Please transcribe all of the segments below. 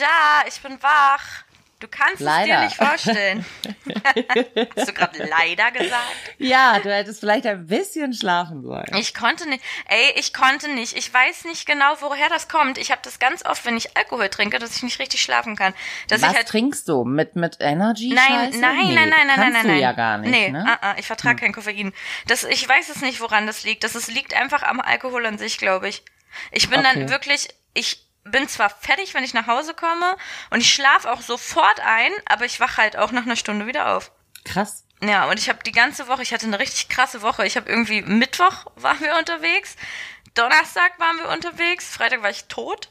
da, ich bin wach. Du kannst Leider. es dir nicht vorstellen. Hast du gerade leider gesagt? Ja, du hättest vielleicht ein bisschen schlafen sollen. Ich konnte nicht. Ey, ich konnte nicht. Ich weiß nicht genau, woher das kommt. Ich habe das ganz oft, wenn ich Alkohol trinke, dass ich nicht richtig schlafen kann. Dass Was ich halt trinkst du? Mit, mit Energy? Nein, Scheiße? nein, nee, nein, nein, nein, nein, nein. du ja gar nicht, Nee, ne? ah, ah, ich vertrage kein Koffein. Das, ich weiß es nicht, woran das liegt. Das ist, liegt einfach am Alkohol an sich, glaube ich. Ich bin dann Okay. wirklich, ich bin zwar fertig, wenn ich nach Hause komme und ich schlafe auch sofort ein, aber ich wache halt auch nach einer Stunde wieder auf. Krass. Ja, und ich habe die ganze Woche, ich hatte eine richtig krasse Woche. Ich habe irgendwie Mittwoch waren wir unterwegs, Donnerstag waren wir unterwegs, Freitag war ich tot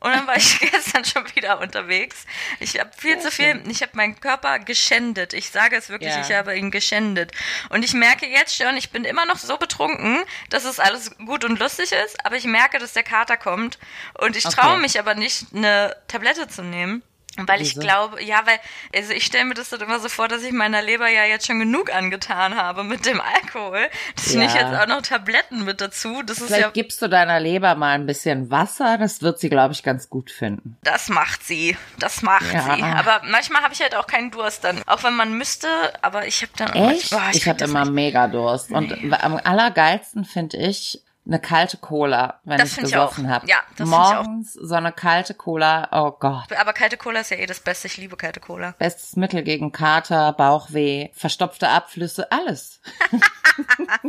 und dann war ich gestern schon wieder unterwegs. Ich habe viel zu viel, ich habe meinen Körper geschändet. Ich sage es wirklich, Ja. ich habe ihn geschändet. Und ich merke jetzt schon, ich bin immer noch so betrunken, dass es alles gut und lustig ist, aber ich merke, dass der Kater kommt und ich Okay. traue mich aber nicht, eine Tablette zu nehmen. Weil ich glaube, ja, weil, also ich stelle mir das dann immer so vor, dass ich meiner Leber ja jetzt schon genug angetan habe mit dem Alkohol. Das Ja. nicht jetzt auch noch Tabletten mit dazu. Das ist Vielleicht ja, gibst du deiner Leber mal ein bisschen Wasser. Das wird sie, glaube ich, ganz gut finden. das macht sie. Das macht Ja. sie. Aber manchmal habe ich halt auch keinen Durst dann. Auch wenn man müsste, aber ich habe dann Echt? Oh, ich krieg habe immer nicht. mega Durst. Und am allergeilsten finde ich eine kalte Cola, wenn Das ich gesoffen habe. Ja, das find ich auch. Morgens so eine kalte Cola. Oh Gott. Aber kalte Cola ist ja eh das Beste. Ich liebe kalte Cola. Bestes Mittel gegen Kater, Bauchweh, verstopfte Abflüsse, alles.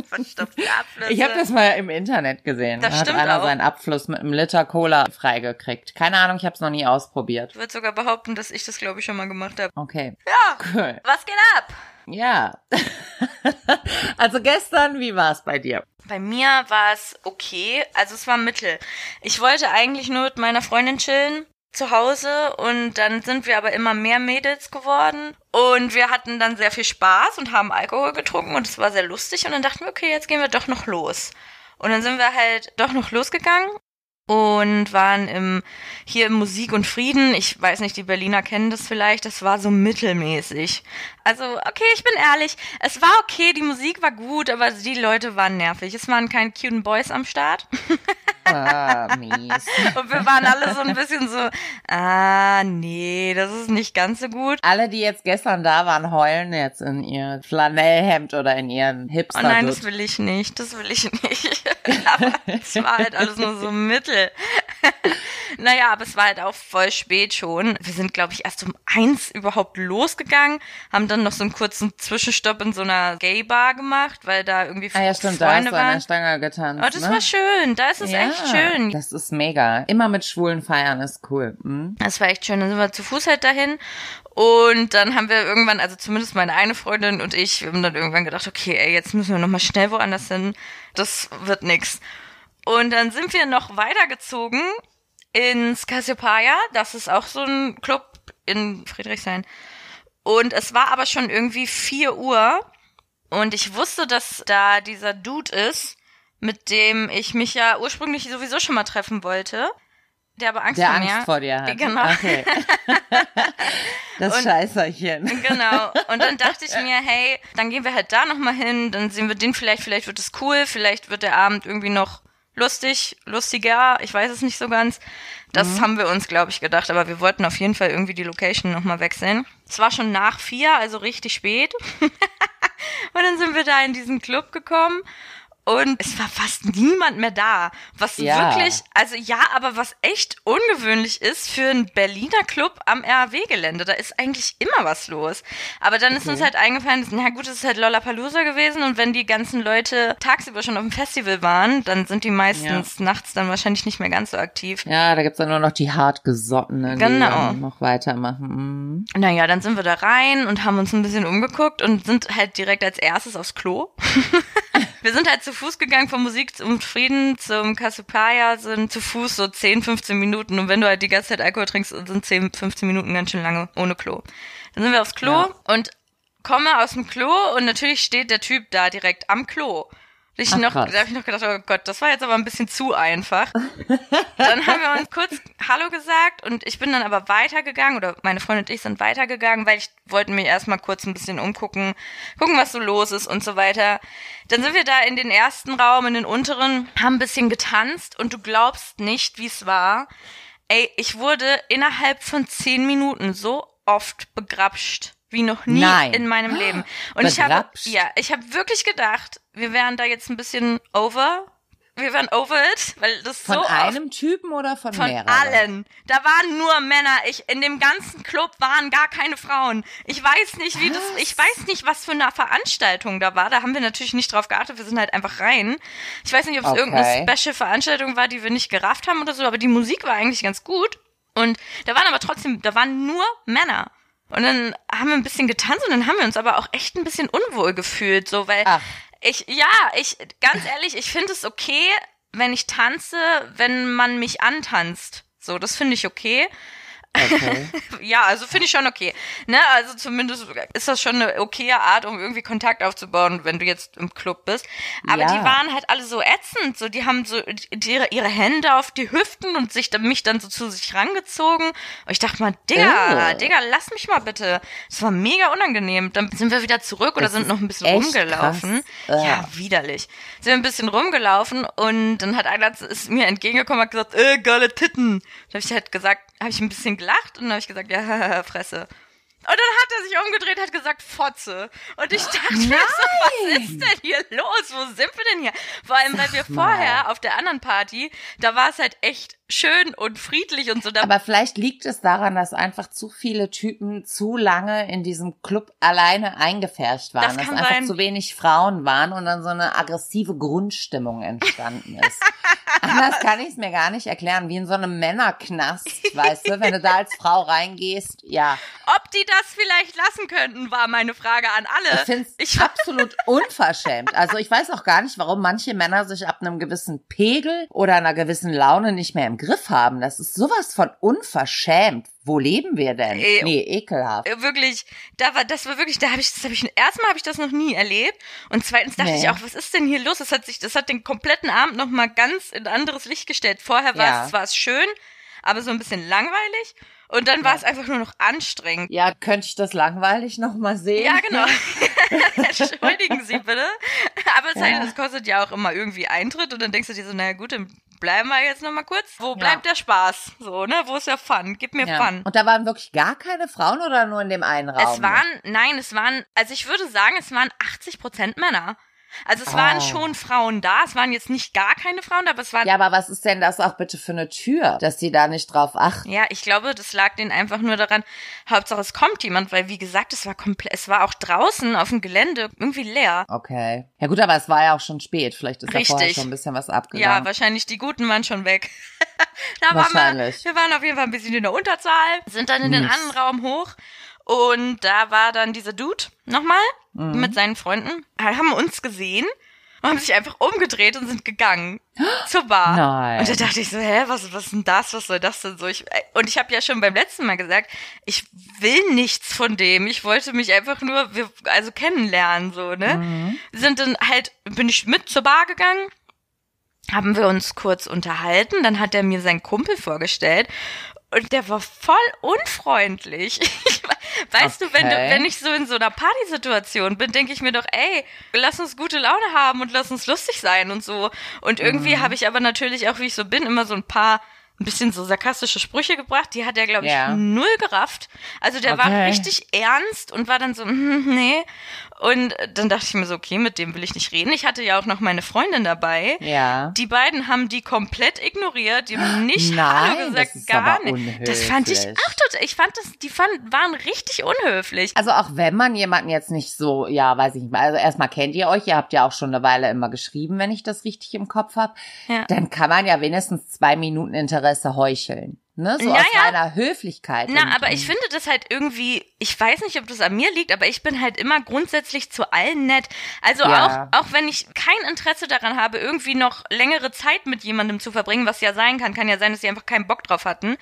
Verstopfte Abflüsse. Ich habe das mal im Internet gesehen. Das da hat einer auch. seinen Abfluss mit einem Liter Cola freigekriegt. Keine Ahnung, ich habe es noch nie ausprobiert. Ich würde sogar behaupten, dass ich das, glaube ich, schon mal gemacht habe. Okay, Ja. cool. Was geht ab? Ja. also gestern, wie war es bei dir? Bei mir war es okay, also es war mittel. Ich wollte eigentlich nur mit meiner Freundin chillen zu Hause und dann sind wir aber immer mehr Mädels geworden und wir hatten dann sehr viel Spaß und haben Alkohol getrunken und es war sehr lustig und dann dachten wir, okay, jetzt gehen wir doch noch los. Und dann sind wir halt doch noch losgegangen und waren im, hier im Musik und Frieden. Ich weiß nicht, die Berliner kennen das vielleicht. Das war so mittelmäßig. Also, okay, ich bin ehrlich. Es war okay, die Musik war gut, aber die Leute waren nervig. Es waren keine cuten Boys am Start. Ah, mies. Und wir waren alle so ein bisschen so, ah, nee, das ist nicht ganz so gut. Alle, die jetzt gestern da waren, heulen jetzt in ihr Flanellhemd oder in ihren Oh hipster nein, das will ich nicht, das will ich nicht. aber es war halt alles nur so mittel. Naja, aber es war halt auch voll spät schon. Wir sind, glaube ich, erst um eins überhaupt losgegangen, haben dann noch so einen kurzen Zwischenstopp in so einer Gay-Bar gemacht, weil da irgendwie Ah ja, stimmt, da hast Freunde du an der waren. Stange getanzt. Oh, das ne? war schön, da ist es ja, echt schön. Das ist mega. Immer mit schwulen feiern ist cool. Hm? Das war echt schön. Dann sind wir zu Fuß halt dahin. Und dann haben wir irgendwann, also zumindest meine eine Freundin und ich, wir haben dann irgendwann gedacht, okay, ey, jetzt müssen wir nochmal schnell woanders hin. Das wird nix. Und dann sind wir noch weitergezogen ins Cassiopeia. Das ist auch so ein Club in Friedrichshain. Und es war aber schon irgendwie 4 Uhr. Und ich wusste, dass da dieser Dude ist, mit dem ich mich ja ursprünglich sowieso schon mal treffen wollte. Der aber Angst Der vor mir. Angst vor dir hat. Genau. Okay. das Und- Scheißerchen. Genau. Und dann dachte ich mir, hey, dann gehen wir halt da nochmal hin, dann sehen wir den vielleicht, vielleicht wird es cool, vielleicht wird der Abend irgendwie noch lustig, lustiger, ich weiß es nicht so ganz. Das haben wir uns, glaube ich, gedacht, aber wir wollten auf jeden Fall irgendwie die Location nochmal wechseln. Es war schon nach vier, also richtig spät. Und dann sind wir da in diesen Club gekommen. Und es war fast niemand mehr da. Was Ja. wirklich, also ja, aber was echt ungewöhnlich ist für einen Berliner Club am RAW-Gelände. Da ist eigentlich immer was los. Aber dann ist uns halt eingefallen, na gut, es ist halt Lollapalooza gewesen und wenn die ganzen Leute tagsüber schon auf dem Festival waren, dann sind die meistens nachts dann wahrscheinlich nicht mehr ganz so aktiv. Ja, da gibt's dann nur noch die hartgesottenen, die Genau. dann noch weitermachen. Mhm. Naja, dann sind wir da rein und haben uns ein bisschen umgeguckt und sind halt direkt als erstes aufs Klo. wir sind halt zu Fuß gegangen von Musik und Frieden zum Cassiopeia, sind zu Fuß so 10, 15 Minuten. Und wenn du halt die ganze Zeit Alkohol trinkst, sind 10, 15 Minuten ganz schön lange ohne Klo. Dann sind wir aufs Klo Ja. und komme aus dem Klo und natürlich steht der Typ da direkt am Klo. Ich Ach, noch, krass. da habe ich noch gedacht, oh Gott, das war jetzt aber ein bisschen zu einfach. dann haben wir uns kurz Hallo gesagt und ich bin dann aber weitergegangen oder meine Freundin und ich sind weitergegangen, weil ich wollte mich erstmal kurz ein bisschen umgucken, gucken, was so los ist und so weiter. Dann sind wir da in den ersten Raum, in den unteren, haben ein bisschen getanzt und du glaubst nicht, wie es war. Ey, ich wurde innerhalb von zehn Minuten so oft begrapscht wie noch nie Nein. in meinem Leben. Und ich habe ja, ich habe wirklich gedacht, wir wären da jetzt ein bisschen over. Wir wären over it, weil das Von so oft einem Typen oder von, von mehreren? allen. Da waren nur Männer. Ich in dem ganzen Club waren gar keine Frauen. Ich weiß nicht, wie das Was? ich weiß nicht, was für eine Veranstaltung da war. Da haben wir natürlich nicht drauf geachtet. Wir sind halt einfach rein. Ich weiß nicht, ob es Okay. irgendeine Special Veranstaltung war, die wir nicht gerafft haben oder so, aber die Musik war eigentlich ganz gut und da waren aber trotzdem, da waren nur Männer. Und dann haben wir ein bisschen getanzt und dann haben wir uns aber auch echt ein bisschen unwohl gefühlt, so weil Ach. ich ja, ich ganz ehrlich, ich finde es okay, wenn ich tanze, wenn man mich antanzt. So, das finde ich okay. Okay. Ja, also finde ich schon okay. Ne, also zumindest ist das schon eine okaye Art, um irgendwie Kontakt aufzubauen, wenn du jetzt im Club bist. Aber Ja. die waren halt alle so ätzend, so die haben so die, ihre, ihre Hände auf die Hüften und sich dann, mich dann so zu sich rangezogen. Und ich dachte mal, Digga, Oh. Digga, lass mich mal bitte. Das war mega unangenehm. Dann sind wir wieder zurück oder Das sind noch ein bisschen rumgelaufen. krass. Ja, widerlich. Sind wir ein bisschen rumgelaufen und dann hat einer ist mir entgegengekommen und hat gesagt, äh, geile Titten. Da habe ich halt gesagt, habe ich ein bisschen gelacht und dann habe ich gesagt, ja, Fresse. Und dann hat er sich umgedreht, hat gesagt, Fotze. Und ich dachte mir so, was ist denn hier los? Wo sind wir denn hier? Vor allem, weil wir vorher auf der anderen Party, da war es halt echt schön und friedlich und so. Aber vielleicht liegt es daran, dass einfach zu viele Typen zu lange in diesem Club alleine eingefärscht waren, Das dass einfach sein. zu wenig Frauen waren und dann so eine aggressive Grundstimmung entstanden ist. Anders kann ich es mir gar nicht erklären, wie in so einem Männerknast, weißt du, wenn du da als Frau reingehst, ja. Ob die das vielleicht lassen könnten, war meine Frage an alle. Ich finde es absolut unverschämt. Also ich weiß auch gar nicht, warum manche Männer sich ab einem gewissen Pegel oder einer gewissen Laune nicht mehr im Griff haben. Das ist sowas von unverschämt. Wo leben wir denn? Ey, nee, ekelhaft. Äh, wirklich, da war, das war wirklich, da habe ich, das habe ich, erstmal habe ich das noch nie erlebt und zweitens dachte Nee. ich auch, was ist denn hier los? Das hat sich, das hat den kompletten Abend noch mal ganz in anderes Licht gestellt. Vorher war Ja. es, war es schön, aber so ein bisschen langweilig und dann war es einfach nur noch anstrengend. Ja, könnte ich das langweilig noch mal sehen? Ja, genau. Entschuldigen Sie bitte. Aber es, Ja. halt, das kostet ja auch immer irgendwie Eintritt und dann denkst du dir so, naja gut, dann bleiben wir jetzt noch mal kurz. Wo bleibt der Spaß? So, ne? Wo ist der Fun? Gib mir Ja. Fun. Und da waren wirklich gar keine Frauen oder nur in dem einen Raum? Es waren, nein, es waren, also ich würde sagen, es waren 80 Prozent Männer. Also es waren Oh. schon Frauen da. Es waren jetzt nicht gar keine Frauen da, aber es waren. Ja, aber was ist denn das auch bitte für eine Tür, dass die da nicht drauf achten? Ja, ich glaube, das lag denen einfach nur daran, Hauptsache es kommt jemand, weil wie gesagt, es war komplett, es war auch draußen auf dem Gelände irgendwie leer. Okay. Ja gut, aber es war ja auch schon spät. Vielleicht ist da vorher Richtig. schon ein bisschen was Ja, abgegangen. wahrscheinlich die Guten waren schon weg. da waren wir, Wahrscheinlich. wir waren auf jeden Fall ein bisschen in der Unterzahl, sind dann in den Mist. anderen Raum hoch und da war dann dieser Dude nochmal Mhm. mit seinen Freunden, haben uns gesehen und haben sich einfach umgedreht und sind gegangen zur Bar. Nein. Und da dachte ich so, hä, was, was ist denn das? Was soll das denn so? Ich, äh, und ich habe ja schon beim letzten Mal gesagt, ich will nichts von dem. Ich wollte mich einfach nur, also kennenlernen, so, ne? Mhm. Sind dann halt, bin ich mit zur Bar gegangen, haben wir uns kurz unterhalten, dann hat er mir seinen Kumpel vorgestellt und der war voll unfreundlich. Ich, weißt du, wenn du, Okay. wenn ich so in so einer Partysituation bin, denke ich mir doch, ey, lass uns gute Laune haben und lass uns lustig sein und so. Und irgendwie Mhm. habe ich aber natürlich auch, wie ich so bin, immer so ein paar ein bisschen so sarkastische Sprüche gebracht, die hat er, glaube ich, Ja. null gerafft. Also der war Okay. richtig ernst und war dann so, hm, nee. Und dann dachte ich mir so, okay, mit dem will ich nicht reden. Ich hatte ja auch noch meine Freundin dabei. Ja. Die beiden haben die komplett ignoriert, die haben nicht Nein, Hallo gesagt, das gar nicht. Das fand ich auch total, ich fand das, die fand, waren richtig unhöflich. Also auch wenn man jemanden jetzt nicht so, ja, weiß ich nicht, also erstmal kennt ihr euch, ihr habt ja auch schon eine Weile immer geschrieben, wenn ich das richtig im Kopf habe, Ja. dann kann man ja wenigstens zwei Minuten Interesse heucheln. Ne? So Naja. aus reiner Höflichkeit. Na, aber ich finde das halt irgendwie, ich weiß nicht, ob das an mir liegt, aber ich bin halt immer grundsätzlich zu allen nett. Also Ja. auch, auch wenn ich kein Interesse daran habe, irgendwie noch längere Zeit mit jemandem zu verbringen, was ja sein kann, kann ja sein, dass sie einfach keinen Bock drauf hatten,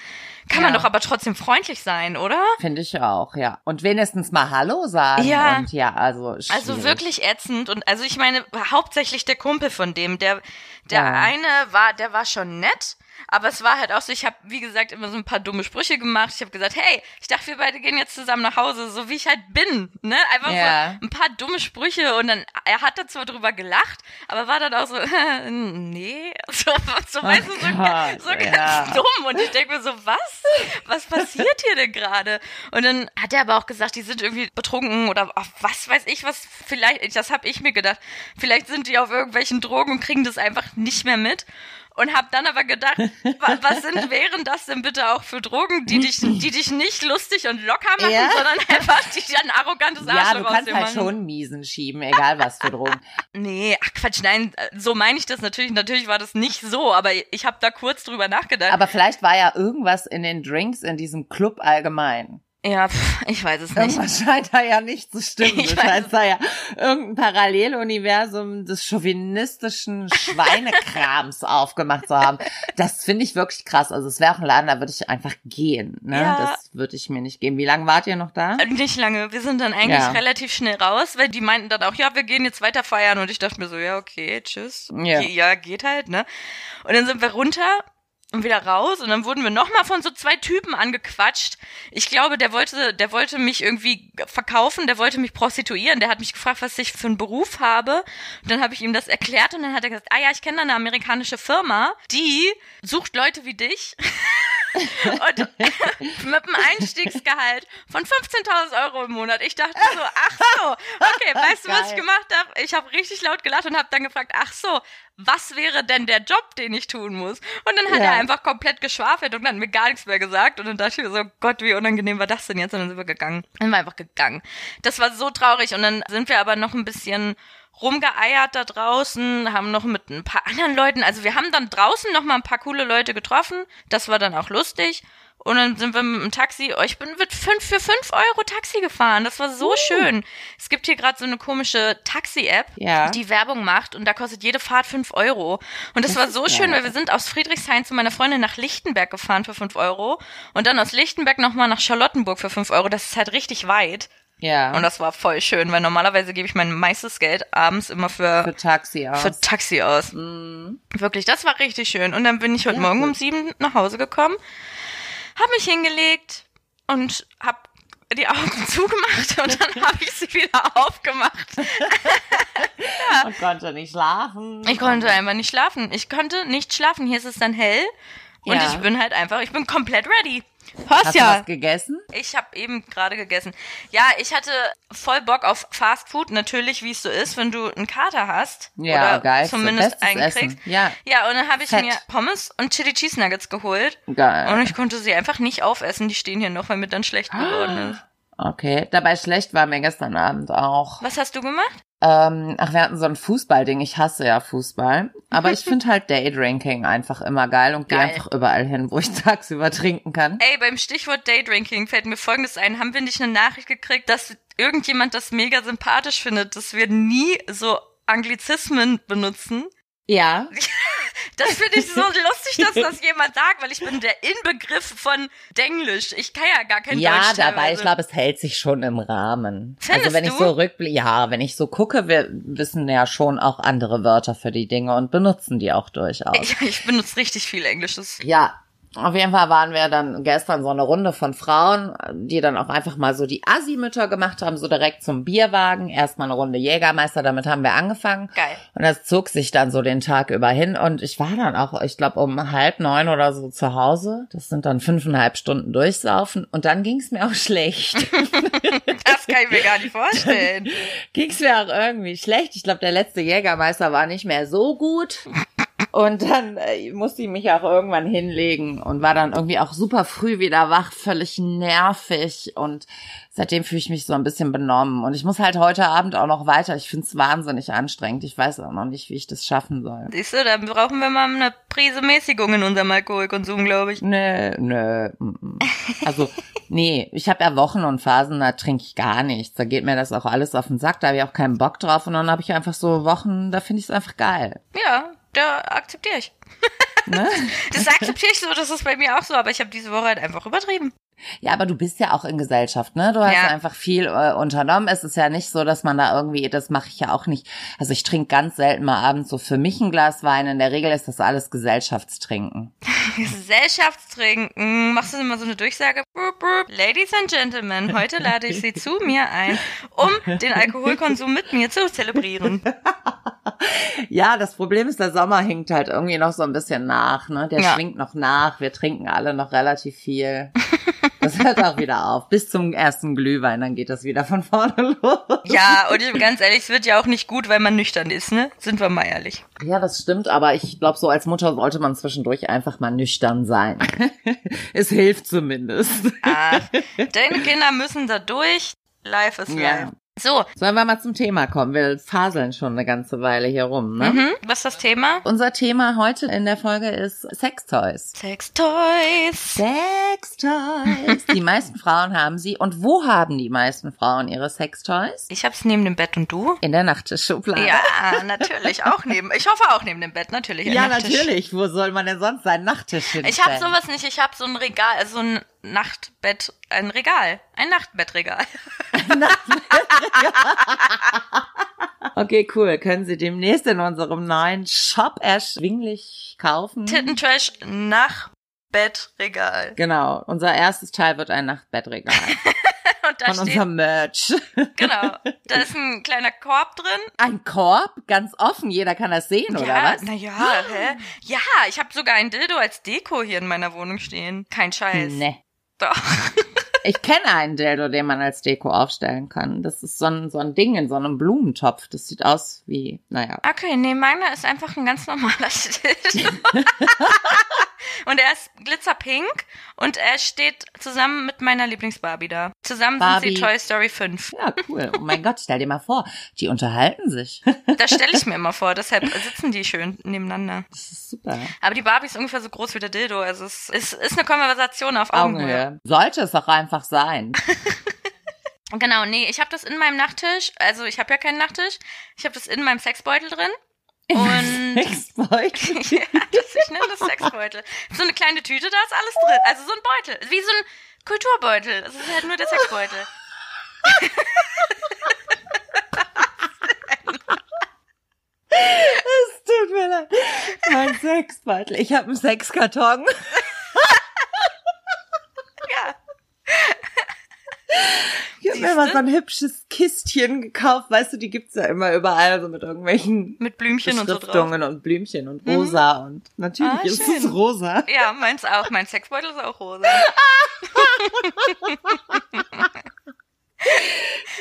kann man Ja. doch aber trotzdem freundlich sein, oder? Finde ich auch, ja. Und wenigstens mal Hallo sagen. Ja. Und ja, also Also schwierig. wirklich ätzend und also ich meine hauptsächlich der Kumpel von dem, der der Ja. eine war, der war schon nett, aber es war halt auch so, ich habe wie gesagt immer so ein paar dumme Sprüche gemacht. Ich habe gesagt, hey, ich dachte wir beide gehen jetzt zusammen nach Hause, so wie ich halt bin, ne? Einfach Ja. so ein paar dumme Sprüche und dann er hat da zwar drüber gelacht, aber war dann auch so nee, so so weißt du so, Gott, so ganz ja. dumm und ich denke mir so, was? Was passiert hier denn gerade? Und dann hat er aber auch gesagt, die sind irgendwie betrunken oder ach, was weiß ich, was vielleicht, das habe ich mir gedacht, vielleicht sind die auf irgendwelchen Drogen und kriegen das einfach nicht mehr mit. Und habe dann aber gedacht, wa- was sind, wären das denn bitte auch für Drogen, die dich, die dich nicht lustig und locker machen, Ja. sondern einfach die dir ein arrogantes Ja, Arschloch du aus kannst halt machen. schon Miesen schieben, egal was für Drogen. Nee, ach Quatsch, nein, so meine ich das natürlich. Natürlich war das nicht so, aber ich habe da kurz drüber nachgedacht. Aber vielleicht war ja irgendwas in den Drinks in diesem Club allgemein. Ja, pf, ich weiß es nicht. Irgendwas scheint da ja nicht zu stimmen. Ich Du weiß scheinst da ja irgendein Paralleluniversum des chauvinistischen Schweinekrams aufgemacht zu haben. Das finde ich wirklich krass. Also es wäre auch ein Laden, da würde ich einfach gehen. Ne? Ja. Das würde ich mir nicht geben. Wie lange wart ihr noch da? Äh, Nicht lange. Wir sind dann eigentlich Ja. relativ schnell raus, weil die meinten dann auch, ja, wir gehen jetzt weiter feiern. Und ich dachte mir so, ja, okay, tschüss. Ja. Ja geht halt, ne? Und dann sind wir runter und wieder raus und dann wurden wir nochmal von so zwei Typen angequatscht. Ich glaube, der wollte, der wollte mich irgendwie verkaufen, der wollte mich prostituieren, der hat mich gefragt, was ich für einen Beruf habe. Und dann habe ich ihm das erklärt und dann hat er gesagt, ah ja, ich kenne da eine amerikanische Firma, die sucht Leute wie dich. und mit einem Einstiegsgehalt von 15.000 Euro im Monat. Ich dachte so, ach so, okay, weißt du, was ich gemacht habe? Ich habe richtig laut gelacht und habe dann gefragt, ach so, was wäre denn der Job, den ich tun muss? Und dann hat Ja. er einfach komplett geschwafelt und hat mir gar nichts mehr gesagt. Und dann dachte ich mir so, Gott, wie unangenehm war das denn jetzt? Und dann sind wir gegangen. Dann sind wir einfach gegangen. Das war so traurig. Und dann sind wir aber noch ein bisschen rumgeeiert da draußen, haben noch mit ein paar anderen Leuten, also wir haben dann draußen noch mal ein paar coole Leute getroffen. Das war dann auch lustig. Und dann sind wir mit dem Taxi, oh, ich bin mit fünf für fünf Euro Taxi gefahren. Das war so schön. Es gibt hier gerade so eine komische Taxi-App, Ja. die Werbung macht und da kostet jede Fahrt fünf Euro. Und das, Das war so schön, geil. weil wir sind aus Friedrichshain zu meiner Freundin nach Lichtenberg gefahren für fünf Euro und dann aus Lichtenberg nochmal nach Charlottenburg für fünf Euro. Das ist halt richtig weit. Ja. Und das war voll schön, weil normalerweise gebe ich mein meistes Geld abends immer für, für Taxi aus. für Taxi aus. Mhm. Wirklich, das war richtig schön. Und dann bin ich heute Ja, Morgen gut. um sieben nach Hause gekommen, habe mich hingelegt und habe die Augen zugemacht und dann habe ich sie wieder aufgemacht. Und konnte nicht schlafen. Ich konnte einfach nicht schlafen. Ich konnte nicht schlafen. Hier ist es dann hell und Ja. ich bin halt einfach, ich bin komplett ready. Hast du ja. was gegessen? Ich habe eben gerade gegessen. Ja, ich hatte voll Bock auf Fast Food, natürlich, wie es so ist, wenn du einen Kater hast. Ja, oder geil. zumindest Bestes einen Essen. kriegst. Ja. Ja, und dann habe ich Fett. mir Pommes und Chili Cheese Nuggets geholt. Geil. Und ich konnte sie einfach nicht aufessen. Die stehen hier noch, weil mir dann schlecht geworden ist. Okay, dabei schlecht war mir gestern Abend auch. Was hast du gemacht? Ähm, ach, wir hatten so ein Fußballding. Ich hasse ja Fußball. Aber ich finde halt Daydrinking einfach immer geil und gehe einfach überall hin, wo ich tagsüber trinken kann. Ey, beim Stichwort Daydrinking fällt mir folgendes ein. Haben wir nicht eine Nachricht gekriegt, dass irgendjemand das mega sympathisch findet, dass wir nie so Anglizismen benutzen? Ja. Das finde ich so lustig, dass das jemand sagt, weil ich bin der Inbegriff von Denglisch. Ich kann ja gar kein Ja, Deutsch. dabei, teilweise. ich glaube, es hält sich schon im Rahmen. Findest also wenn ich du? so rückblicke, ja, wenn ich so gucke, wir wissen ja schon auch andere Wörter für die Dinge und benutzen die auch durchaus. Ich, ich benutze richtig viel Englisches. Ja, auf jeden Fall waren wir dann gestern so eine Runde von Frauen, die dann auch einfach mal so die Assi-Mütter gemacht haben, so direkt zum Bierwagen. Erstmal eine Runde Jägermeister, damit haben wir angefangen. Geil. Und das zog sich dann so den Tag über hin. Und ich war dann auch, ich glaube, um halb neun oder so zu Hause. Das sind dann fünfeinhalb Stunden durchsaufen. Und dann ging es mir auch schlecht. Das kann ich mir gar nicht vorstellen. ging es mir auch irgendwie schlecht. Ich glaube, der letzte Jägermeister war nicht mehr so gut. Und dann äh, musste ich mich auch irgendwann hinlegen und war dann irgendwie auch super früh wieder wach, völlig nervig. Und seitdem fühle ich mich so ein bisschen benommen. Und ich muss halt heute Abend auch noch weiter. Ich finde es wahnsinnig anstrengend. Ich weiß auch noch nicht, wie ich das schaffen soll. Siehst du, da brauchen wir mal eine Prise Mäßigung in unserem Alkoholkonsum, glaube ich. Nö, nö. mm, mm. Also, nee, ich habe ja Wochen und Phasen, da trinke ich gar nichts. Da geht mir das auch alles auf den Sack, da habe ich auch keinen Bock drauf. Und dann habe ich einfach so Wochen, da finde ich es einfach geil. Ja, da akzeptiere ich. Ne? Das akzeptiere ich so, das ist bei mir auch so, aber ich habe diese Woche halt einfach übertrieben. Ja, aber du bist ja auch in Gesellschaft, ne? Du hast Ja. einfach viel äh, unternommen. Es ist ja nicht so, dass man da irgendwie, das mache ich ja auch nicht. Also ich trinke ganz selten mal abends so für mich ein Glas Wein. In der Regel ist das alles Gesellschaftstrinken. Gesellschaftstrinken. Machst du immer so eine Durchsage? Brup, brup. Ladies and Gentlemen, heute lade ich Sie zu mir ein, um den Alkoholkonsum mit mir zu zelebrieren. Ja, das Problem ist, der Sommer hinkt halt irgendwie noch so ein bisschen nach, ne? Der Ja. schwingt noch nach. Wir trinken alle noch relativ viel. Das hört auch wieder auf. Bis zum ersten Glühwein, dann geht das wieder von vorne los. Ja, und ich bin ganz ehrlich, es wird ja auch nicht gut, weil man nüchtern ist, ne? Sind wir mal ehrlich. Ja, das stimmt, aber ich glaube, so als Mutter sollte man zwischendurch einfach mal nüchtern sein. es hilft zumindest. Ach, deine Kinder müssen da durch. Life is Ja. So, Sollen wir mal zum Thema kommen? Wir faseln schon eine ganze Weile hier rum, ne? mhm. was ist das Thema? Unser Thema heute in der Folge ist Sextoys. Sex Toys. Sextoys. Die meisten Frauen haben sie. Und wo haben die meisten Frauen ihre Sextoys? Ich hab's neben dem Bett und du? In der Nachttischschublade. Ja, natürlich, auch neben. Ich hoffe auch neben dem Bett, natürlich. Ja, natürlich. Wo soll man denn sonst seinen Nachttisch hinstellen? Ich habe sowas nicht. Ich habe so ein Regal, also so ein Nachtbett, ein Regal, ein Nachtbettregal. Okay, cool. Können Sie demnächst in unserem neuen Shop erschwinglich kaufen? Tittentrash Nachtbettregal. Genau. Unser erstes Teil wird ein Nachtbettregal. Und da Von steht, unserem Merch. genau, da ist ein kleiner Korb drin. Ein Korb, ganz offen. Jeder kann das sehen, oder ja, was? naja, hä? Ja, ich habe sogar ein Dildo als Deko hier in meiner Wohnung stehen. Kein Scheiß. Nee. Doch. Ich kenne einen Dildo, den man als Deko aufstellen kann. Das ist so ein, so ein Ding in so einem Blumentopf. Das sieht aus wie, naja. Okay, nee, meiner ist einfach ein ganz normaler Dildo. und er ist glitzerpink und er steht zusammen mit meiner Lieblingsbarbie da. Zusammen Barbie. sind sie Toy Story 5. Ja, cool. Oh mein Gott, stell dir mal vor, die unterhalten sich. Das stelle ich mir immer vor, deshalb sitzen die schön nebeneinander. Das ist super. Aber die Barbie ist ungefähr so groß wie der Dildo, also es ist, ist eine Konversation auf Augenhöhe. Augenhöhe. Sollte es auch einfach sein. Genau, nee, ich habe das in meinem Nachttisch, also ich habe ja keinen Nachttisch, ich habe das in meinem Sexbeutel drin. Und Sexbeutel. ja, das, ich nenne das Sexbeutel. So eine kleine Tüte, da ist alles drin. Also so ein Beutel, wie so ein Kulturbeutel. Das ist halt nur der Sexbeutel. Es tut mir leid. Mein Sexbeutel. Ich habe einen Sexkarton. Ja. Ich habe mir mal so ein hübsches Kistchen gekauft. Weißt du, die gibt's ja immer überall, so mit irgendwelchen Mit Blümchen und so drauf. Und Blümchen und rosa. Und natürlich Ah, ist schön. es rosa. Ja, meins auch. Mein Sexbeutel ist auch rosa.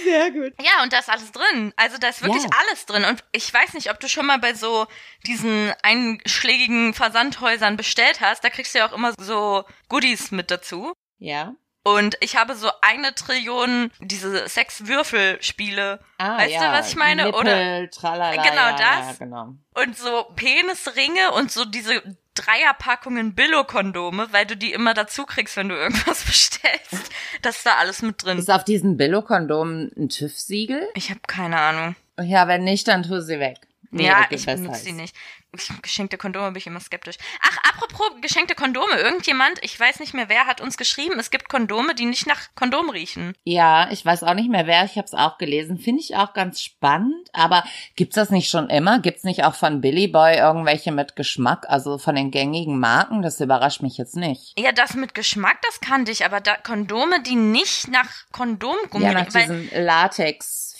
Sehr gut. Ja, und da ist alles drin. Also da ist wirklich Ja. alles drin. Und ich weiß nicht, ob du schon mal bei so diesen einschlägigen Versandhäusern bestellt hast. Da kriegst du ja auch immer so Goodies mit dazu. Ja. Und ich habe so eine Trillion diese Sexwürfelspiele. Ah, Weißt du, ja. was ich meine? Nippel, Oder- tralala, Genau ja, das. Ja, genau. Und so Penisringe und so diese Dreierpackungen Billo-Kondome, weil du die immer dazu kriegst, wenn du irgendwas bestellst. Das ist da alles mit drin. Ist auf diesen Billo-Kondomen ein TÜV-Siegel? Ich habe keine Ahnung. Ja, wenn nicht, dann tu sie weg. Nee, ja, ich benutze ist. die nicht. Geschenkte Kondome bin ich immer skeptisch. Ach, apropos geschenkte Kondome. Irgendjemand, ich weiß nicht mehr wer, hat uns geschrieben, es gibt Kondome, die nicht nach Kondom riechen. Ja, ich weiß auch nicht mehr wer, ich habe es auch gelesen. Finde ich auch ganz spannend. Aber gibt's das nicht schon immer? Gibt's nicht auch von Billy Boy irgendwelche mit Geschmack, also von den gängigen Marken? Das überrascht mich jetzt nicht. Ja, das mit Geschmack, das kannte ich, aber da Kondome, die nicht nach Kondomgummi Ja, nach diesem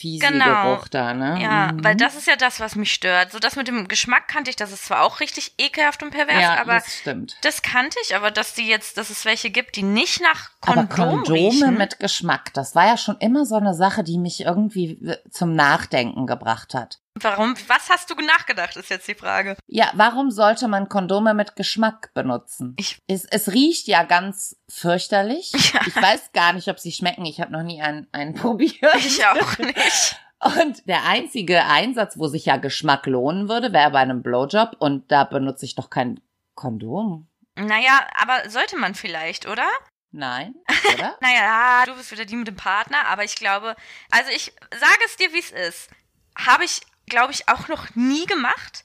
Latex-fiesi Genau. Geruch da, ne? Ja, Mhm. weil das ist ja das, was mich stört. So das mit dem Geschmack kannte ich, das ist zwar auch richtig ekelhaft und pervers, ja, aber das stimmt. das kannte ich, aber dass die jetzt, dass es welche gibt, die nicht nach Aber Kondom Kondome riechen. mit Geschmack, das war ja schon immer so eine Sache, die mich irgendwie zum Nachdenken gebracht hat. Warum? Was hast du nachgedacht, ist jetzt die Frage. Ja, warum sollte man Kondome mit Geschmack benutzen? Ich- es, es riecht ja ganz fürchterlich. Ja. Ich weiß gar nicht, ob sie schmecken. Ich habe noch nie einen, einen probiert. Ich auch nicht. Und der einzige Einsatz, wo sich ja Geschmack lohnen würde, wäre bei einem Blowjob. Und da benutze ich doch kein Kondom? Naja, aber sollte man vielleicht, oder? Nein, oder? Naja, du bist wieder die mit dem Partner, aber ich glaube, also ich sage es dir, wie es ist. Habe ich, glaube ich, auch noch nie gemacht.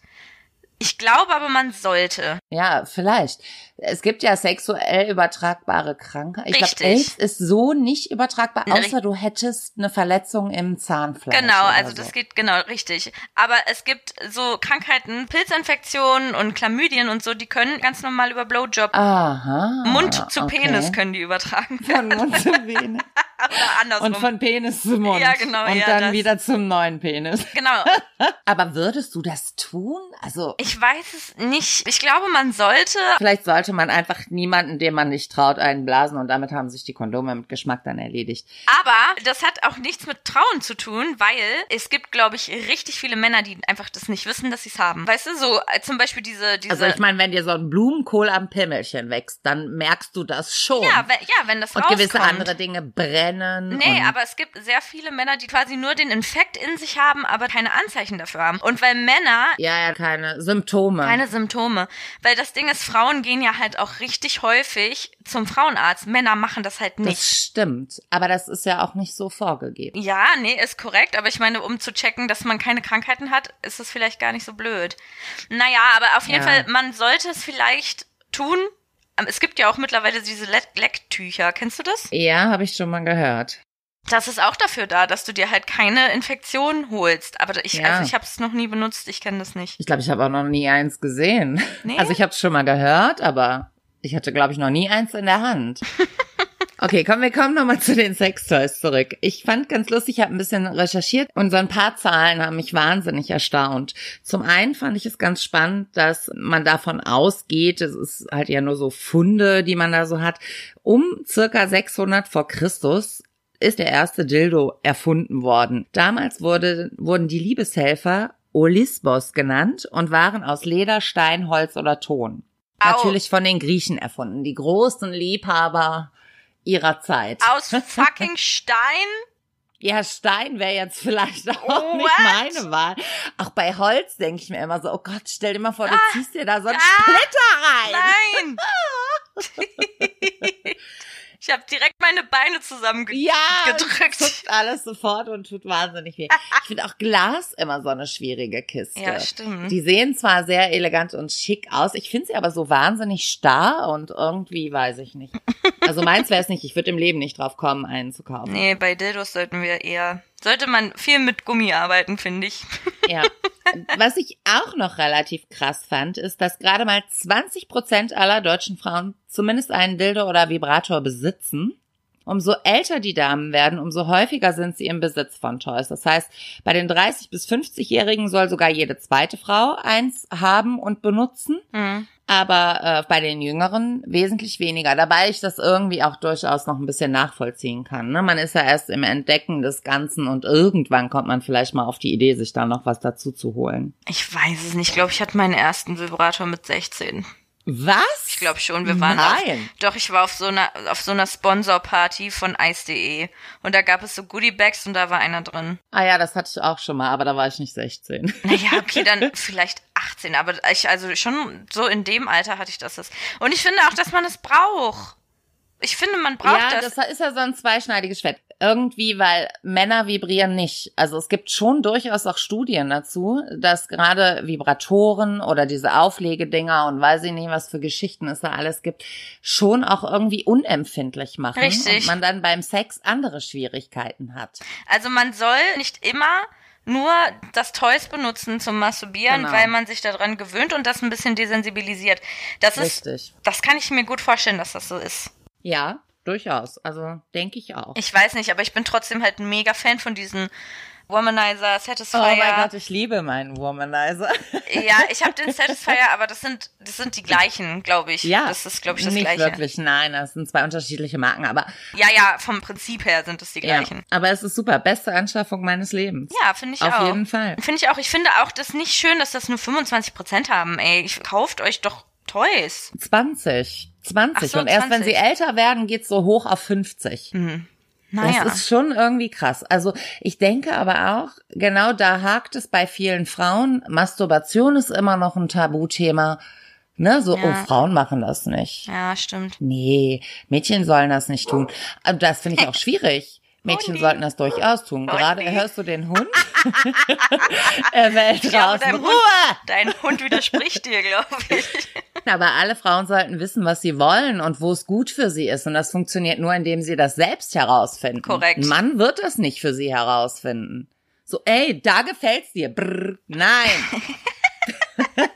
Ich glaube aber, man sollte. Ja, vielleicht. Es gibt ja sexuell übertragbare Krankheiten. Ich glaube. AIDS ist so nicht übertragbar, außer du hättest eine Verletzung im Zahnfleisch. Genau, also so. das geht genau richtig. Aber es gibt so Krankheiten, Pilzinfektionen und Chlamydien und so, die können ganz normal über Blowjob. Aha. Mund zu okay. Penis können die übertragen Von werden. Mund zu Penis. Oder andersrum. Und von Penis zu Mund. Ja, genau, Und ja, dann das. wieder zum neuen Penis. genau. Aber würdest du das tun? Also, Ich weiß es nicht. Ich glaube, man sollte. vielleicht sollte man einfach niemanden, dem man nicht traut, einen blasen und damit haben sich die Kondome mit Geschmack dann erledigt. Aber das hat auch nichts mit Trauen zu tun, weil es gibt, glaube ich, richtig viele Männer, die einfach das nicht wissen, dass sie es haben. Weißt du, so äh, zum Beispiel diese, diese. Also ich meine, wenn dir so ein Blumenkohl am Pimmelchen wächst, dann merkst du das schon. ja, wenn, ja, wenn das und rauskommt. gewisse andere Dinge brennen. Nee, aber es gibt sehr viele Männer, die quasi nur den Infekt in sich haben, aber keine Anzeichen dafür haben. Und weil Männer ja, ja, keine Symptome. Keine Symptome, weil das Ding ist, Frauen gehen ja halt auch richtig häufig zum Frauenarzt. Männer machen das halt das nicht. stimmt, aber das ist ja auch nicht so vorgegeben. Ja, nee, ist korrekt, aber ich meine, um zu checken, dass man keine Krankheiten hat, ist es vielleicht gar nicht so blöd. Naja, aber auf jeden Ja. Fall, man sollte es vielleicht tun. Ähm, Es gibt ja auch mittlerweile diese Leck- Lecktücher. Kennst du das? Ja, habe ich schon mal gehört. Das ist auch dafür da, dass du dir halt keine Infektion holst. Aber ich, Ja. also ich habe es noch nie benutzt, ich kenne das nicht. Ich glaube, ich habe auch noch nie eins gesehen. Nee? Also ich habe es schon mal gehört, aber ich hatte, glaube ich, noch nie eins in der Hand. Okay, komm, wir kommen nochmal zu den Sextoys zurück. Ich fand ganz lustig, ich habe ein bisschen recherchiert und so ein paar Zahlen haben mich wahnsinnig erstaunt. Zum einen fand ich es ganz spannend, dass man davon ausgeht, es ist halt ja nur so Funde, die man da so hat, um circa 600 vor Christus ist der erste Dildo erfunden worden. Damals wurde, wurden die Liebeshelfer Olisbos genannt und waren aus Leder, Stein, Holz oder Ton. Au. Natürlich von den Griechen erfunden, die großen Liebhaber ihrer Zeit. Aus fucking Stein? Ja, Stein wäre jetzt vielleicht auch Oh, nicht what? meine Wahl. Auch bei Holz denke ich mir immer so, oh Gott, stell dir mal vor, du Ah, ziehst dir da so einen ah, Splitter rein. Nein! ich habe direkt meine Beine zusammengedrückt. Ja, gedrückt. zuckt alles sofort und tut wahnsinnig weh. Ich finde auch Glas immer so eine schwierige Kiste. Ja, stimmt. Die sehen zwar sehr elegant und schick aus, ich finde sie aber so wahnsinnig starr und irgendwie weiß ich nicht. Also meins wäre es nicht, ich würde im Leben nicht drauf kommen, einen zu kaufen. Nee, bei Dildos sollten wir eher. Sollte man viel mit Gummi arbeiten, finde ich. Ja. Was ich auch noch relativ krass fand, ist, dass gerade mal 20 Prozent aller deutschen Frauen zumindest einen Dildo oder Vibrator besitzen. Umso älter die Damen werden, umso häufiger sind sie im Besitz von Toys. Das heißt, bei den 30 bis 50-Jährigen soll sogar jede zweite Frau eins haben und benutzen. Hm. aber äh, bei den Jüngeren wesentlich weniger. Dabei ich das irgendwie auch durchaus noch ein bisschen nachvollziehen kann. Ne? Man ist ja erst im Entdecken des Ganzen und irgendwann kommt man vielleicht mal auf die Idee, sich da noch was dazu zu holen. Ich weiß es nicht. Ich glaube, ich hatte meinen ersten Vibrator mit 16. Was? Ich glaube schon, wir waren auf, Nein. doch ich war auf so einer auf so einer Sponsorparty von ice.de und da gab es so Goodie Bags und da war einer drin. Ah ja, das hatte ich auch schon mal, aber da war ich nicht 16. Naja, okay, dann vielleicht 18, aber ich also schon so in dem Alter hatte ich das. Und ich finde auch, dass man es braucht. Ich finde, man braucht ja, das. das ist ja so ein zweischneidiges Schwert. Irgendwie, weil Männer vibrieren nicht. Also es gibt schon durchaus auch Studien dazu, dass gerade Vibratoren oder diese Auflegedinger und weiß ich nicht, was für Geschichten es da alles gibt, schon auch irgendwie unempfindlich machen. Richtig. Und man dann beim Sex andere Schwierigkeiten hat. Also man soll nicht immer nur das Toys benutzen zum Masturbieren, Genau. weil man sich daran gewöhnt und das ein bisschen desensibilisiert. Das ist, Richtig. das kann ich mir gut vorstellen, dass das so ist. Ja, durchaus. Also denke ich auch. Ich weiß nicht, aber ich bin trotzdem halt ein mega Fan von diesen Womanizer, Satisfier. oh mein Gott, ich liebe meinen Womanizer. Ja, ich habe den Satisfier, aber das sind das sind die gleichen, glaube ich. Ja, das ist glaube ich das nicht gleiche. wirklich. Nein, das sind zwei unterschiedliche Marken, aber Ja, ja, vom Prinzip her sind es die ja, gleichen. aber es ist super, beste Anschaffung meines Lebens. Ja, finde ich Auf auch. jeden Fall. Finde ich auch. Ich finde auch das nicht schön, dass das nur 25% haben. Ey, ich, kauft euch doch Toys. 20. 20. Ach so, und erst wenn 20. sie älter werden, geht's so hoch auf 50. Naja. Das ist schon irgendwie krass. Also ich denke aber auch, genau da hakt es bei vielen Frauen. Masturbation ist immer noch ein Tabuthema. Ne, so, Ja. oh, Frauen machen das nicht. Ja, stimmt. Nee, Mädchen sollen das nicht tun. Aber Das finde ich auch schwierig. Mädchen nee. sollten das durchaus tun. Oh Gerade hörst du den Hund? er glaube, draußen. dein Hund- Ruhe! Dein Hund widerspricht dir, glaube ich. Aber alle Frauen sollten wissen, was sie wollen und wo es gut für sie ist. Und das funktioniert nur, indem sie das selbst herausfinden. Korrekt. Ein Mann wird das nicht für sie herausfinden. So, ey, da gefällt's dir. Brr, nein.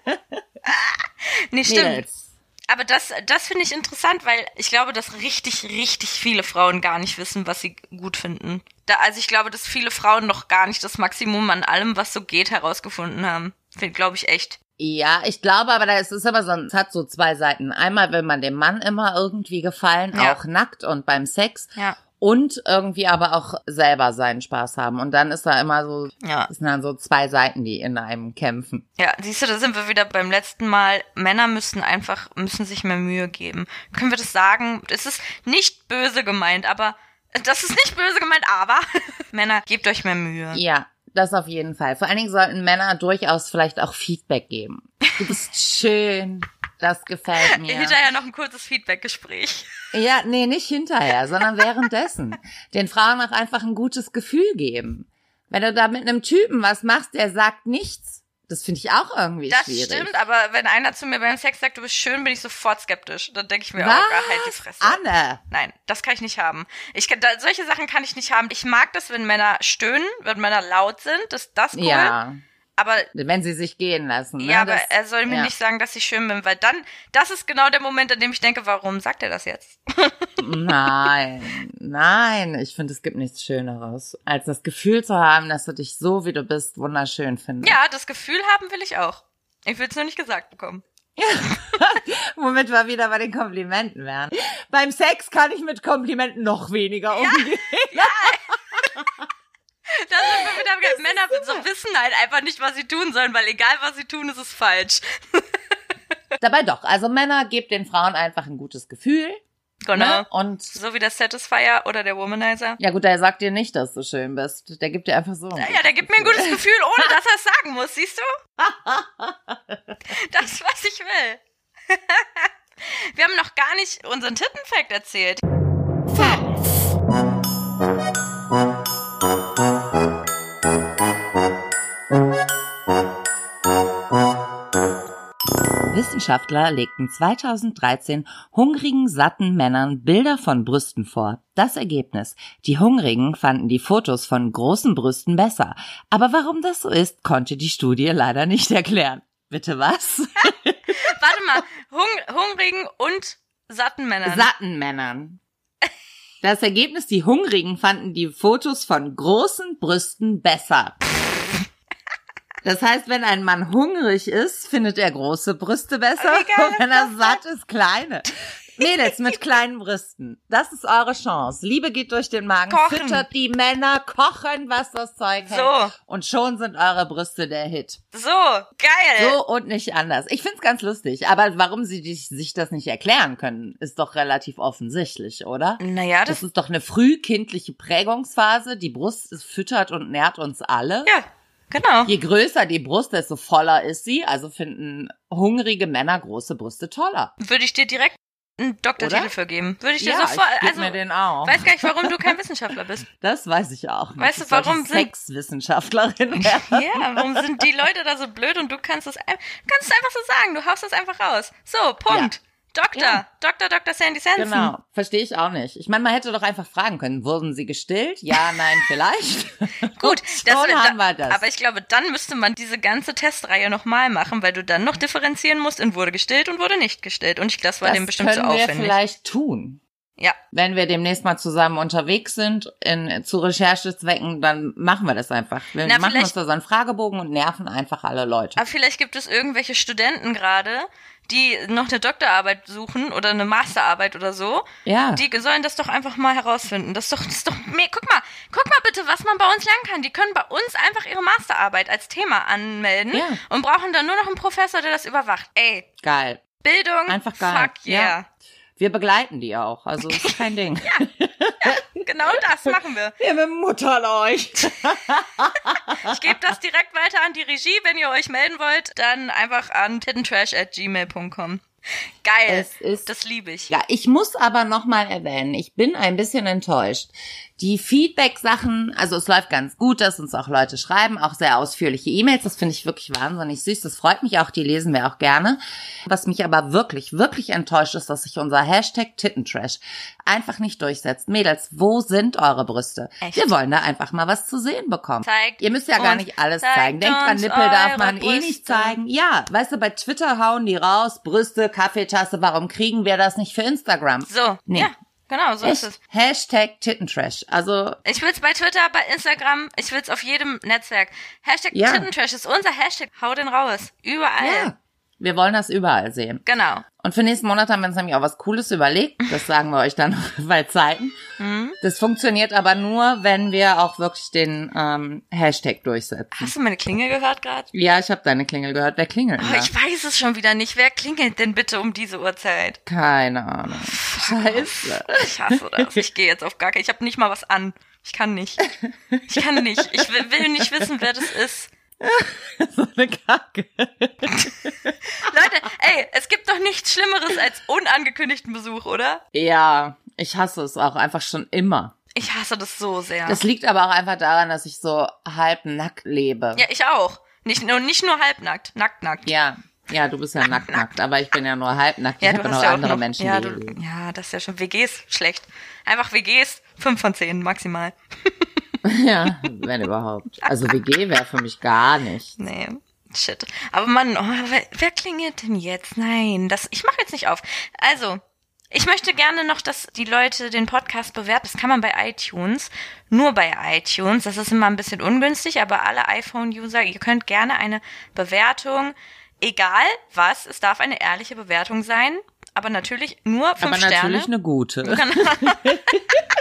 Nee, stimmt. Mädels. Aber das, das finde ich interessant, weil ich glaube, dass richtig, richtig viele Frauen gar nicht wissen, was sie gut finden. Da, also ich glaube, dass viele Frauen noch gar nicht das Maximum an allem, was so geht, herausgefunden haben. Finde, glaube ich, echt. Ja, ich glaube, aber da ist es aber so, es hat so zwei Seiten. Einmal will man dem Mann immer irgendwie gefallen, Ja. auch nackt und beim Sex. Ja. Und irgendwie aber auch selber seinen Spaß haben. Und dann ist da immer so, Ja. es sind dann so zwei Seiten, die in einem kämpfen. Ja, siehst du, da sind wir wieder beim letzten Mal. Männer müssen einfach, müssen sich mehr Mühe geben. Können wir das sagen? Es ist nicht böse gemeint, aber, das ist nicht böse gemeint, aber, Männer, gebt euch mehr Mühe. Ja, das auf jeden Fall. Vor allen Dingen sollten Männer durchaus vielleicht auch Feedback geben. Du bist schön. Das gefällt mir. Hinterher noch ein kurzes Feedback-Gespräch. Ja, nee, nicht hinterher, sondern währenddessen. Den Frauen auch einfach ein gutes Gefühl geben. Wenn du da mit einem Typen was machst, der sagt nichts, das finde ich auch irgendwie Das schwierig. stimmt, aber wenn einer zu mir beim Sex sagt, du bist schön, bin ich sofort skeptisch. Dann denke ich mir, Was? oh Gott, halt die Fresse. Anne. Nein, das kann ich nicht haben. Ich kann, da, solche Sachen kann ich nicht haben. Ich mag das, wenn Männer stöhnen, wenn Männer laut sind. Das, das cool. Ja, Aber wenn sie sich gehen lassen. Ne? Ja, aber das, er soll mir ja. nicht sagen, dass ich schön bin, weil dann, das ist genau der Moment, in dem ich denke, warum sagt er das jetzt? Nein, nein, ich finde, es gibt nichts Schöneres, als das Gefühl zu haben, dass du dich so, wie du bist, wunderschön findest. Ja, das Gefühl haben will ich auch. Ich will es nur nicht gesagt bekommen. Womit wir wieder bei den Komplimenten wären. Beim Sex kann ich mit Komplimenten noch weniger umgehen. Da sind wir wieder, Männer so wissen halt einfach nicht, was sie tun sollen, weil egal was sie tun, ist es falsch. Dabei doch. Also Männer, gebt den Frauen einfach ein gutes Gefühl. Genau. Ne? Und So wie der Satisfier oder der Womanizer. ja gut, der sagt dir nicht, dass du schön bist. Der gibt dir einfach so. ein Ja, der gibt mir ein gutes Gefühl, ohne dass er es sagen muss, siehst du? Das, was ich will. Wir haben noch gar nicht unseren Tittenfact erzählt. Wissenschaftler legten 2013 hungrigen, satten Männern Bilder von Brüsten vor. Das Ergebnis. Die Hungrigen fanden die Fotos von großen Brüsten besser. Aber warum das so ist, konnte die Studie leider nicht erklären. Bitte was? Warte mal, hung hungrigen und satten Männern. Satten Männern. Das Ergebnis, die Hungrigen fanden die Fotos von großen Brüsten besser. Das heißt, wenn ein Mann hungrig ist, findet er große Brüste besser. Und wenn er satt ist, kleine. Mädels mit kleinen Brüsten. Das ist eure Chance. Liebe geht durch den Magen. Kochen. Füttert die Männer, kochen, was das Zeug hält. So. Und schon sind eure Brüste der Hit. so, geil. So und nicht anders. Ich find's ganz lustig. Aber warum sie sich das nicht erklären können, ist doch relativ offensichtlich, oder? Naja, Das das, ist doch eine frühkindliche Prägungsphase. Die Brust ist, füttert und nährt uns alle. ja, genau. Je größer die Brust, desto voller ist sie. Also finden hungrige Männer große Brüste toller. Würde ich dir direkt einen Doktortitel für geben. Würde ich dir ja, sofort, ich also, mir den auch. weiß gar nicht, warum du kein Wissenschaftler bist. das weiß ich auch. Nicht. Weißt du, warum sind- Sexwissenschaftlerin? Ja, warum sind die Leute da so blöd und du kannst es, ein- kannst es einfach so sagen, du haust es einfach raus. So, Punkt. Doktor, Ja. Dr. Dr. Sandy Sanson. Genau, verstehe ich auch nicht. Ich meine, man hätte doch einfach fragen können, wurden sie gestillt? Ja, nein, vielleicht. Gut, das, Schon haben da, wir das. aber ich glaube, dann müsste man diese ganze Testreihe nochmal machen, weil du dann noch differenzieren musst in wurde gestillt und wurde nicht gestillt. Und ich, das war das dem bestimmt können so wir aufwendig. vielleicht tun. Ja, Wenn wir demnächst mal zusammen unterwegs sind, in, zu Recherchezwecken, dann machen wir das einfach. Wir Na, machen uns da so einen Fragebogen und nerven einfach alle Leute. aber vielleicht gibt es irgendwelche Studenten gerade, die noch eine Doktorarbeit suchen oder eine Masterarbeit oder so. Ja. Die sollen das doch einfach mal herausfinden. Das ist doch, das ist doch, me- guck mal, guck mal bitte, was man bei uns lernen kann. Die können bei uns einfach ihre Masterarbeit als Thema anmelden Ja. und brauchen dann nur noch einen Professor, der das überwacht. Ey, Geil. Bildung, Einfach geil. fuck yeah. Ja. Wir begleiten die auch, also ist kein Ding. Genau das machen wir. Wir bemuttern euch. Ich gebe das direkt weiter an die Regie. Wenn ihr euch melden wollt, dann einfach an tittentrash.gmail.com. Geil. Ist- das liebe ich. Ja, ich muss aber noch mal erwähnen, ich bin ein bisschen enttäuscht. Die Feedback-Sachen, also es läuft ganz gut, dass uns auch Leute schreiben, auch sehr ausführliche E-Mails. Das finde ich wirklich wahnsinnig süß. Das freut mich auch, die lesen wir auch gerne. Was mich aber wirklich, wirklich enttäuscht ist, dass sich unser Hashtag Tittentrash einfach nicht durchsetzt. Mädels, wo sind eure Brüste? Echt? Wir wollen da einfach mal was zu sehen bekommen. Zeigt Ihr müsst ja gar nicht alles zeigen. Denkt dran, uns Nippel darf man eh nicht Brüste. zeigen. Ja, weißt du, bei Twitter hauen die raus, Brüste, Kaffeetasse, warum kriegen wir das nicht für Instagram? So, Nee. ja, genau, so ist Echt? es. Hashtag Tittentrash. Also, Ich will's bei Twitter, bei Instagram, ich will's auf jedem Netzwerk. Hashtag Ja. Tittentrash ist unser Hashtag. Hau den raus. Überall. ja, wir wollen das überall sehen. Genau. Und für nächsten Monat haben wir uns nämlich auch was Cooles überlegt. Das sagen wir euch dann bei Zeiten. Mhm. Das funktioniert aber nur, wenn wir auch wirklich den ähm, Hashtag durchsetzen. Hast du meine Klingel gehört gerade? Ja, ich habe deine Klingel gehört. Wer klingelt Oh, ich weiß es schon wieder nicht. Wer klingelt denn bitte um diese Uhrzeit? Keine Ahnung. Scheiße. Ich hasse das. Ich gehe jetzt auf gar keinen. Ich habe nicht mal was an. Ich kann nicht. Ich kann nicht. Ich will, will nicht wissen, wer das ist. so eine Kacke. Leute, ey, es gibt doch nichts Schlimmeres als unangekündigten Besuch, oder? Ja, ich hasse es auch einfach schon immer. Ich hasse das so sehr. Das liegt aber auch einfach daran, dass ich so halb nackt lebe. ja, ich auch. Nicht nur, nicht nur halbnackt, nackt, nackt. Ja, ja, du bist ja nackt, nackt, aber ich bin ja nur halb nackt. Ja, ich habe noch ja auch andere noch, Menschen, ja, du, ja, das ist ja schon WGs schlecht. Einfach WGs, fünf von zehn maximal. Ja, wenn überhaupt. Also WG wäre für mich gar nicht. Nee, shit. Aber Mann, oh, wer, wer klingelt denn jetzt? Nein, das, ich mache jetzt nicht auf. Also, ich möchte gerne noch, dass die Leute den Podcast bewerten. Das kann man bei iTunes. Nur bei iTunes. Das ist immer ein bisschen ungünstig, aber alle iPhone-User, ihr könnt gerne eine Bewertung, egal was, es darf eine ehrliche Bewertung sein. Aber natürlich nur fünf aber Sterne. natürlich eine gute.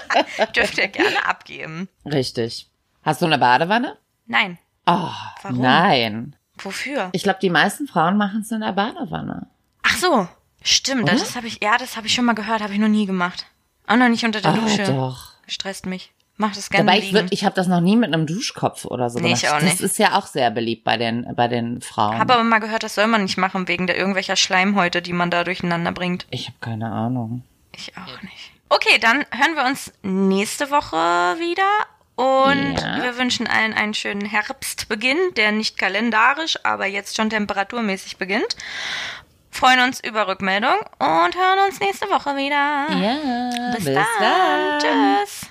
Dürft ihr gerne abgeben. Richtig. Hast du eine Badewanne? Nein. Oh, Warum? nein. Wofür? Ich glaube, die meisten Frauen machen es in der Badewanne. Ach so, stimmt. Oder? Das habe ich, ja, das habe ich schon mal gehört, habe ich noch nie gemacht. Auch noch nicht unter der Ah, Dusche. doch. Stresst mich. Mach das gerne Dabei ich würd, ich habe das noch nie mit einem Duschkopf oder so Nee, gemacht. ich auch das nicht. ist ja auch sehr beliebt bei den bei den Frauen. habe aber mal gehört, das soll man nicht machen wegen der irgendwelcher Schleimhäute, die man da durcheinander bringt. ich habe keine Ahnung. Ich auch nicht. Okay, dann hören wir uns nächste Woche wieder. Und Ja. wir wünschen allen einen schönen Herbstbeginn, der nicht kalendarisch, aber jetzt schon temperaturmäßig beginnt. Freuen uns über Rückmeldung und hören uns nächste Woche wieder. Ja, Bis, dann. Tschüss.